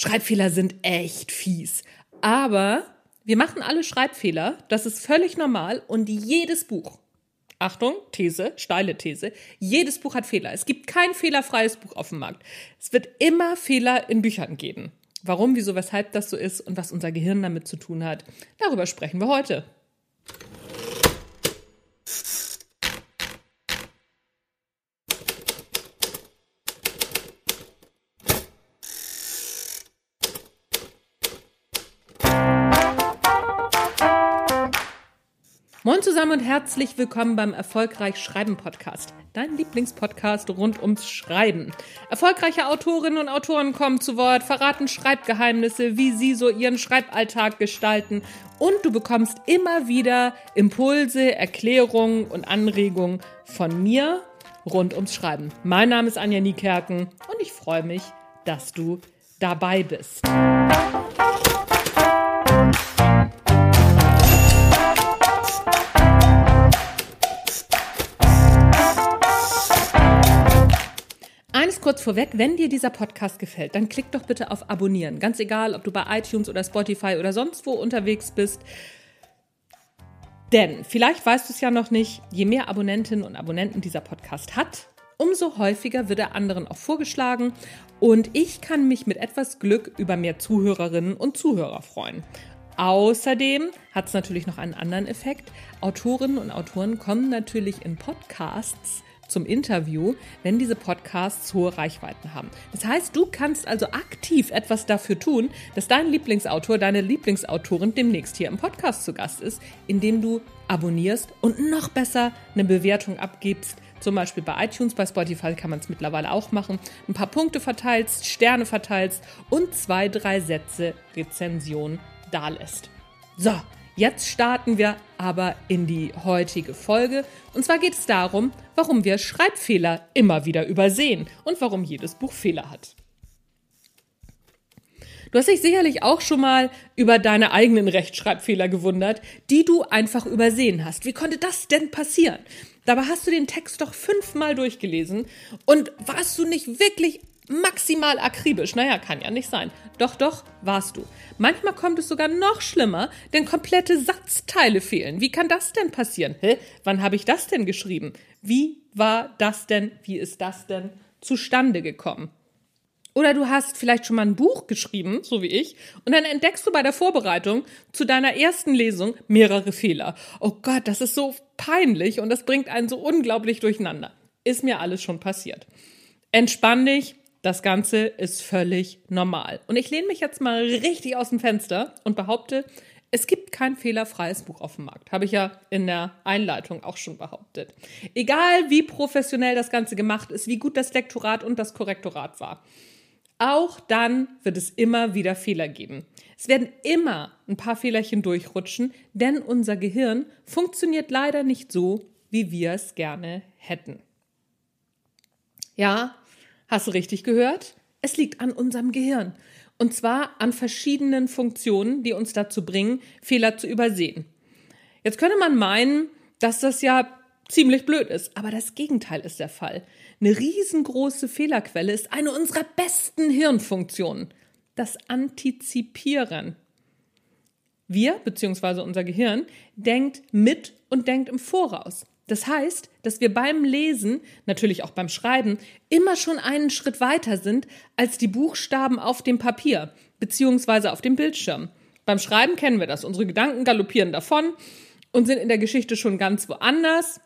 Schreibfehler sind echt fies. Aber wir machen alle Schreibfehler, das ist völlig normal und jedes Buch, Achtung, These, steile These, jedes Buch hat Fehler. Es gibt kein fehlerfreies Buch auf dem Markt. Es wird immer Fehler in Büchern geben. Warum, wieso, weshalb das so ist und was unser Gehirn damit zu tun hat, darüber sprechen wir heute. Moin zusammen und herzlich willkommen beim Erfolgreich Schreiben Podcast, dein Lieblingspodcast rund ums Schreiben. Erfolgreiche Autorinnen und Autoren kommen zu Wort, verraten Schreibgeheimnisse, wie sie so ihren Schreiballtag gestalten und du bekommst immer wieder Impulse, Erklärungen und Anregungen von mir rund ums Schreiben. Mein Name ist Anja Niekerken und ich freue mich, dass du dabei bist. Eines kurz vorweg, wenn dir dieser Podcast gefällt, dann klick doch bitte auf Abonnieren. Ganz egal, ob du bei iTunes oder Spotify oder sonst wo unterwegs bist. Denn vielleicht weißt du es ja noch nicht, je mehr Abonnentinnen und Abonnenten dieser Podcast hat, umso häufiger wird er anderen auch vorgeschlagen und ich kann mich mit etwas Glück über mehr Zuhörerinnen und Zuhörer freuen. Außerdem hat es natürlich noch einen anderen Effekt. Autorinnen und Autoren kommen natürlich in Podcasts zum Interview, wenn diese Podcasts hohe Reichweiten haben. Das heißt, du kannst also aktiv etwas dafür tun, dass dein Lieblingsautor, deine Lieblingsautorin demnächst hier im Podcast zu Gast ist, indem du abonnierst und noch besser eine Bewertung abgibst. Zum Beispiel bei iTunes, bei Spotify kann man es mittlerweile auch machen. Ein paar Punkte verteilst, Sterne verteilst und zwei, drei Sätze Rezension dalässt. So, Jetzt starten wir aber in die heutige Folge. Und zwar geht es darum, warum wir Schreibfehler immer wieder übersehen und warum jedes Buch Fehler hat. Du hast dich sicherlich auch schon mal über deine eigenen Rechtschreibfehler gewundert, die du einfach übersehen hast. Wie konnte das denn passieren? Dabei hast du den Text doch fünfmal durchgelesen und warst du nicht wirklich maximal akribisch. Naja, kann ja nicht sein. Doch, doch, warst du. Manchmal kommt es sogar noch schlimmer, denn komplette Satzteile fehlen. Wie kann das denn passieren? Hä? Wann habe ich das denn geschrieben? Wie war das denn, wie ist das denn zustande gekommen? Oder du hast vielleicht schon mal ein Buch geschrieben, so wie ich, und dann entdeckst du bei der Vorbereitung zu deiner ersten Lesung mehrere Fehler. Oh Gott, das ist so peinlich und das bringt einen so unglaublich durcheinander. Ist mir alles schon passiert. Entspann dich, das Ganze ist völlig normal. Und ich lehne mich jetzt mal richtig aus dem Fenster und behaupte, es gibt kein fehlerfreies Buch auf dem Markt. Habe ich ja in der Einleitung auch schon behauptet. Egal wie professionell das Ganze gemacht ist, wie gut das Lektorat und das Korrektorat war. Auch dann wird es immer wieder Fehler geben. Es werden immer ein paar Fehlerchen durchrutschen, denn unser Gehirn funktioniert leider nicht so, wie wir es gerne hätten. Ja, Hast du richtig gehört? Es liegt an unserem Gehirn. Und zwar an verschiedenen Funktionen, die uns dazu bringen, Fehler zu übersehen. Jetzt könnte man meinen, dass das ja ziemlich blöd ist, aber das Gegenteil ist der Fall. Eine riesengroße Fehlerquelle ist eine unserer besten Hirnfunktionen, das Antizipieren. Wir, beziehungsweise unser Gehirn, denkt mit und denkt im Voraus. Das heißt, dass wir beim Lesen, natürlich auch beim Schreiben, immer schon einen Schritt weiter sind als die Buchstaben auf dem Papier beziehungsweise auf dem Bildschirm. Beim Schreiben kennen wir das. Unsere Gedanken galoppieren davon und sind in der Geschichte schon ganz woanders,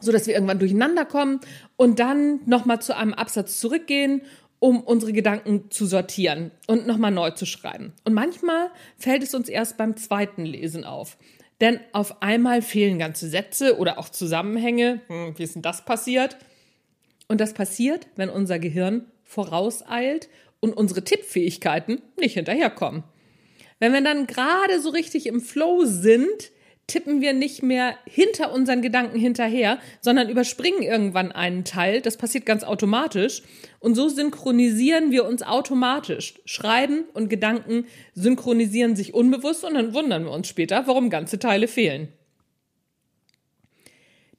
so dass wir irgendwann durcheinander kommen und dann nochmal zu einem Absatz zurückgehen um unsere Gedanken zu sortieren und nochmal neu zu schreiben. Und manchmal fällt es uns erst beim zweiten Lesen auf. Denn auf einmal fehlen ganze Sätze oder auch Zusammenhänge. Hm, wie ist denn das passiert? Und das passiert, wenn unser Gehirn vorauseilt und unsere Tippfähigkeiten nicht hinterherkommen. Wenn wir dann gerade so richtig im Flow sind, tippen wir nicht mehr hinter unseren Gedanken hinterher, sondern überspringen irgendwann einen Teil. Das passiert ganz automatisch. Und so synchronisieren wir uns automatisch. Schreiben und Gedanken synchronisieren sich unbewusst und dann wundern wir uns später, warum ganze Teile fehlen.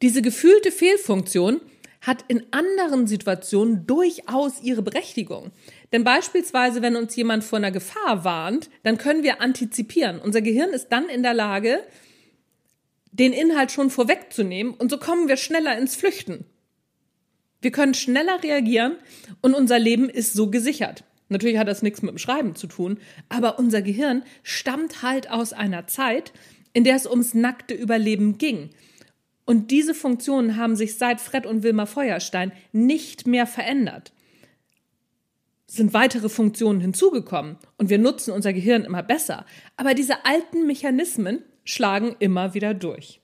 Diese gefühlte Fehlfunktion hat in anderen Situationen durchaus ihre Berechtigung. Denn beispielsweise, wenn uns jemand vor einer Gefahr warnt, dann können wir antizipieren. Unser Gehirn ist dann in der Lage, den Inhalt schon vorwegzunehmen und so kommen wir schneller ins Flüchten. Wir können schneller reagieren und unser Leben ist so gesichert. Natürlich hat das nichts mit dem Schreiben zu tun, aber unser Gehirn stammt halt aus einer Zeit, in der es ums nackte Überleben ging. Und diese Funktionen haben sich seit Fred und Wilma Feuerstein nicht mehr verändert. Sind weitere Funktionen hinzugekommen und wir nutzen unser Gehirn immer besser. Aber diese alten Mechanismen schlagen immer wieder durch.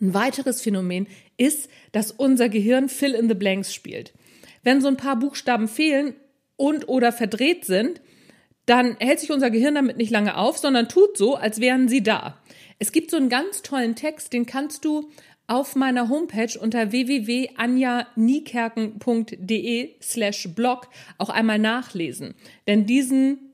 Ein weiteres Phänomen ist, dass unser Gehirn Fill in the Blanks spielt. Wenn so ein paar Buchstaben fehlen und oder verdreht sind, dann hält sich unser Gehirn damit nicht lange auf, sondern tut so, als wären sie da. Es gibt so einen ganz tollen Text, den kannst du auf meiner Homepage unter www.anjaniekerken.de slash blog auch einmal nachlesen. Denn diesen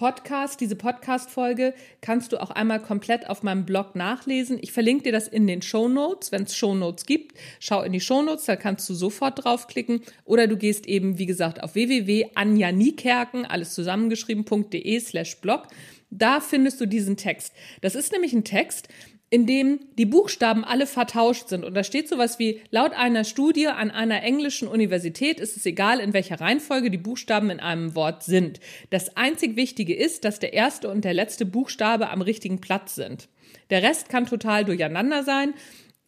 Podcast, diese Podcast-Folge kannst du auch einmal komplett auf meinem Blog nachlesen. Ich verlinke dir das in den Show Notes, wenn es Show Notes gibt. Schau in die Show Notes, da kannst du sofort draufklicken. Oder du gehst eben, wie gesagt, auf www.anjaniekerken, alles zusammengeschrieben.de slash blog. Da findest du diesen Text. Das ist nämlich ein Text, in dem die Buchstaben alle vertauscht sind. Und da steht sowas wie, laut einer Studie an einer englischen Universität ist es egal, in welcher Reihenfolge die Buchstaben in einem Wort sind. Das einzig Wichtige ist, dass der erste und der letzte Buchstabe am richtigen Platz sind. Der Rest kann total durcheinander sein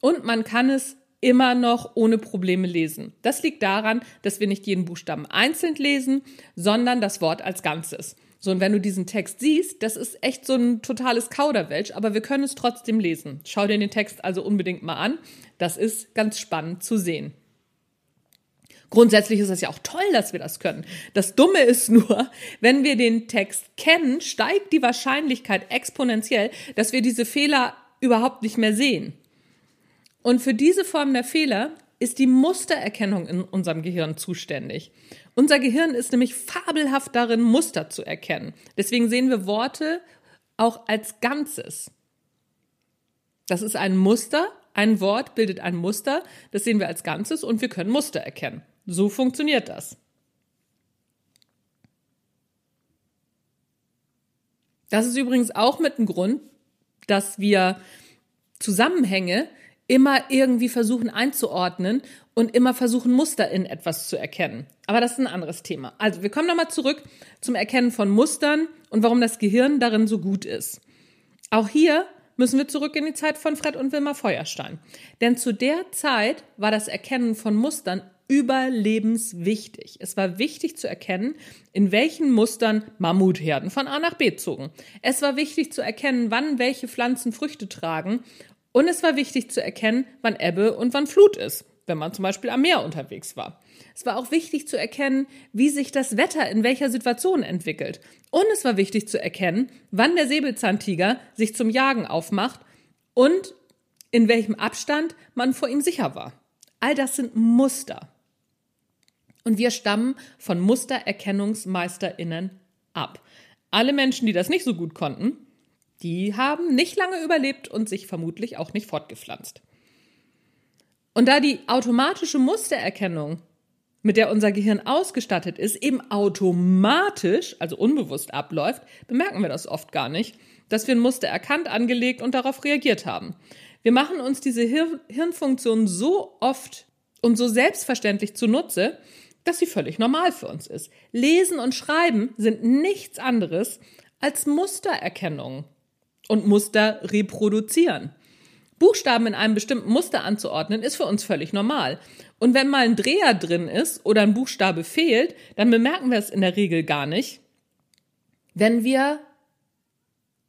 und man kann es immer noch ohne Probleme lesen. Das liegt daran, dass wir nicht jeden Buchstaben einzeln lesen, sondern das Wort als Ganzes. So, und wenn du diesen Text siehst, das ist echt so ein totales Kauderwelsch, aber wir können es trotzdem lesen. Schau dir den Text also unbedingt mal an. Das ist ganz spannend zu sehen. Grundsätzlich ist es ja auch toll, dass wir das können. Das Dumme ist nur, wenn wir den Text kennen, steigt die Wahrscheinlichkeit exponentiell, dass wir diese Fehler überhaupt nicht mehr sehen. Und für diese Form der Fehler ist die Mustererkennung in unserem Gehirn zuständig. Unser Gehirn ist nämlich fabelhaft darin, Muster zu erkennen. Deswegen sehen wir Worte auch als Ganzes. Das ist ein Muster, ein Wort bildet ein Muster, das sehen wir als Ganzes und wir können Muster erkennen. So funktioniert das. Das ist übrigens auch mit dem Grund, dass wir Zusammenhänge immer irgendwie versuchen einzuordnen und immer versuchen, Muster in etwas zu erkennen. Aber das ist ein anderes Thema. Also, wir kommen nochmal zurück zum Erkennen von Mustern und warum das Gehirn darin so gut ist. Auch hier müssen wir zurück in die Zeit von Fred und Wilma Feuerstein. Denn zu der Zeit war das Erkennen von Mustern überlebenswichtig. Es war wichtig zu erkennen, in welchen Mustern Mammutherden von A nach B zogen. Es war wichtig zu erkennen, wann welche Pflanzen Früchte tragen. Und es war wichtig zu erkennen, wann Ebbe und wann Flut ist wenn man zum Beispiel am Meer unterwegs war. Es war auch wichtig zu erkennen, wie sich das Wetter in welcher Situation entwickelt. Und es war wichtig zu erkennen, wann der Säbelzahntiger sich zum Jagen aufmacht und in welchem Abstand man vor ihm sicher war. All das sind Muster. Und wir stammen von Mustererkennungsmeisterinnen ab. Alle Menschen, die das nicht so gut konnten, die haben nicht lange überlebt und sich vermutlich auch nicht fortgepflanzt. Und da die automatische Mustererkennung, mit der unser Gehirn ausgestattet ist, eben automatisch, also unbewusst abläuft, bemerken wir das oft gar nicht, dass wir ein Muster erkannt, angelegt und darauf reagiert haben. Wir machen uns diese Hir Hirnfunktion so oft und so selbstverständlich zunutze, dass sie völlig normal für uns ist. Lesen und Schreiben sind nichts anderes als Mustererkennung und Muster reproduzieren. Buchstaben in einem bestimmten Muster anzuordnen, ist für uns völlig normal. Und wenn mal ein Dreher drin ist oder ein Buchstabe fehlt, dann bemerken wir es in der Regel gar nicht, wenn wir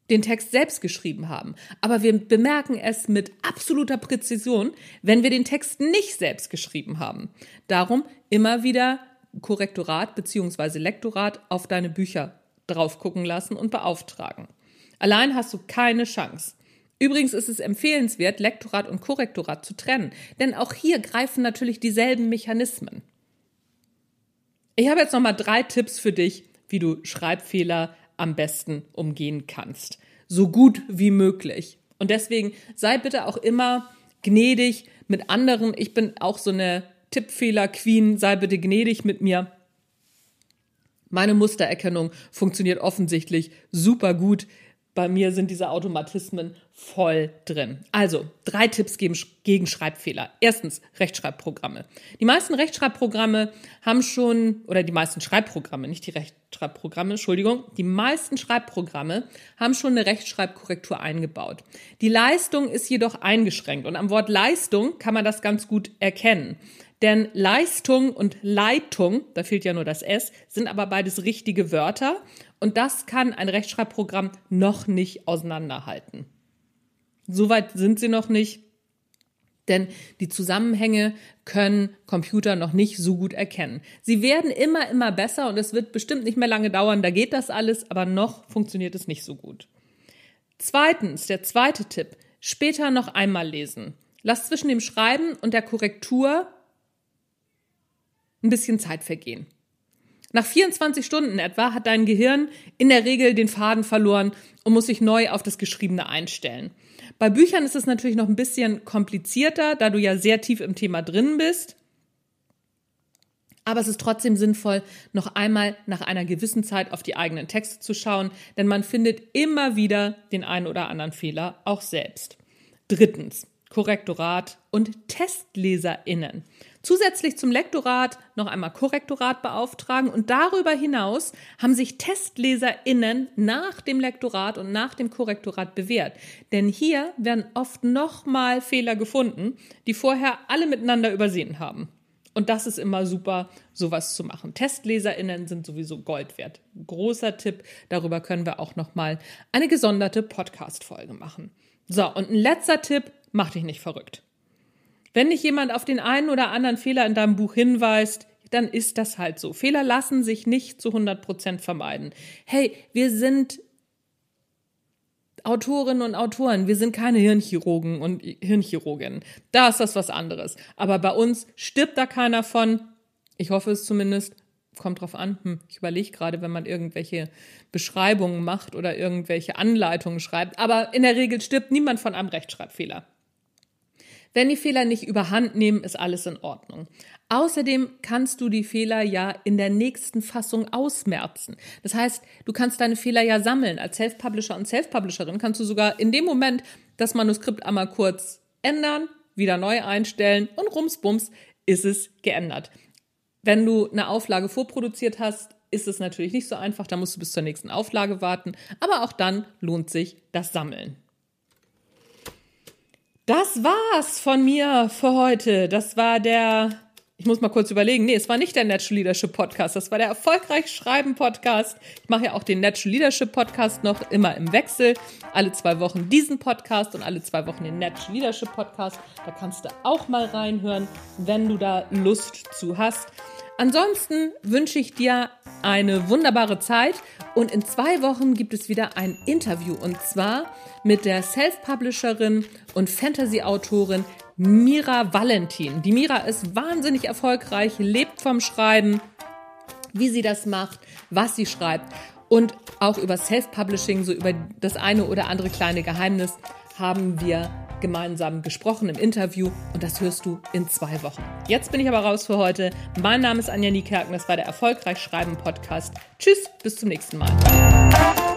den Text selbst geschrieben haben. Aber wir bemerken es mit absoluter Präzision, wenn wir den Text nicht selbst geschrieben haben. Darum immer wieder Korrektorat bzw. Lektorat auf deine Bücher drauf gucken lassen und beauftragen. Allein hast du keine Chance. Übrigens ist es empfehlenswert, Lektorat und Korrektorat zu trennen, denn auch hier greifen natürlich dieselben Mechanismen. Ich habe jetzt nochmal drei Tipps für dich, wie du Schreibfehler am besten umgehen kannst. So gut wie möglich. Und deswegen sei bitte auch immer gnädig mit anderen. Ich bin auch so eine Tippfehler-Queen. Sei bitte gnädig mit mir. Meine Mustererkennung funktioniert offensichtlich super gut. Bei mir sind diese Automatismen voll drin. Also, drei Tipps gegen Schreibfehler. Erstens, Rechtschreibprogramme. Die meisten Rechtschreibprogramme haben schon, oder die meisten Schreibprogramme, nicht die Rechtschreibprogramme, Entschuldigung, die meisten Schreibprogramme haben schon eine Rechtschreibkorrektur eingebaut. Die Leistung ist jedoch eingeschränkt und am Wort Leistung kann man das ganz gut erkennen. Denn Leistung und Leitung, da fehlt ja nur das S, sind aber beides richtige Wörter und das kann ein Rechtschreibprogramm noch nicht auseinanderhalten. Soweit sind sie noch nicht, denn die Zusammenhänge können Computer noch nicht so gut erkennen. Sie werden immer, immer besser und es wird bestimmt nicht mehr lange dauern, da geht das alles, aber noch funktioniert es nicht so gut. Zweitens, der zweite Tipp, später noch einmal lesen. Lass zwischen dem Schreiben und der Korrektur ein bisschen Zeit vergehen. Nach 24 Stunden etwa hat dein Gehirn in der Regel den Faden verloren und muss sich neu auf das Geschriebene einstellen. Bei Büchern ist es natürlich noch ein bisschen komplizierter, da du ja sehr tief im Thema drin bist. Aber es ist trotzdem sinnvoll, noch einmal nach einer gewissen Zeit auf die eigenen Texte zu schauen, denn man findet immer wieder den einen oder anderen Fehler auch selbst. Drittens, Korrektorat und TestleserInnen. Zusätzlich zum Lektorat noch einmal Korrektorat beauftragen und darüber hinaus haben sich TestleserInnen nach dem Lektorat und nach dem Korrektorat bewährt. Denn hier werden oft nochmal Fehler gefunden, die vorher alle miteinander übersehen haben. Und das ist immer super, sowas zu machen. TestleserInnen sind sowieso Gold wert. Großer Tipp. Darüber können wir auch nochmal eine gesonderte Podcast-Folge machen. So, und ein letzter Tipp mach dich nicht verrückt. Wenn dich jemand auf den einen oder anderen Fehler in deinem Buch hinweist, dann ist das halt so. Fehler lassen sich nicht zu 100 Prozent vermeiden. Hey, wir sind Autorinnen und Autoren, wir sind keine Hirnchirurgen und Hirnchirurginnen. Da ist das was anderes. Aber bei uns stirbt da keiner von. Ich hoffe es zumindest. Kommt drauf an. Hm, ich überlege gerade, wenn man irgendwelche Beschreibungen macht oder irgendwelche Anleitungen schreibt. Aber in der Regel stirbt niemand von einem Rechtschreibfehler. Wenn die Fehler nicht überhand nehmen, ist alles in Ordnung. Außerdem kannst du die Fehler ja in der nächsten Fassung ausmerzen. Das heißt, du kannst deine Fehler ja sammeln. Als Self-Publisher und Self-Publisherin kannst du sogar in dem Moment das Manuskript einmal kurz ändern, wieder neu einstellen und rumsbums ist es geändert. Wenn du eine Auflage vorproduziert hast, ist es natürlich nicht so einfach, da musst du bis zur nächsten Auflage warten, aber auch dann lohnt sich das Sammeln. Das war's von mir für heute. Das war der, ich muss mal kurz überlegen, nee, es war nicht der Natural Leadership Podcast, das war der Erfolgreich Schreiben Podcast. Ich mache ja auch den Natural Leadership Podcast noch immer im Wechsel. Alle zwei Wochen diesen Podcast und alle zwei Wochen den Natural Leadership Podcast. Da kannst du auch mal reinhören, wenn du da Lust zu hast. Ansonsten wünsche ich dir eine wunderbare Zeit und in zwei Wochen gibt es wieder ein Interview und zwar mit der Self-Publisherin und Fantasy-Autorin Mira Valentin. Die Mira ist wahnsinnig erfolgreich, lebt vom Schreiben, wie sie das macht, was sie schreibt und auch über Self-Publishing, so über das eine oder andere kleine Geheimnis haben wir gemeinsam gesprochen im Interview und das hörst du in zwei Wochen. Jetzt bin ich aber raus für heute. Mein Name ist Anja Niekerken, das war der Erfolgreich Schreiben Podcast. Tschüss, bis zum nächsten Mal.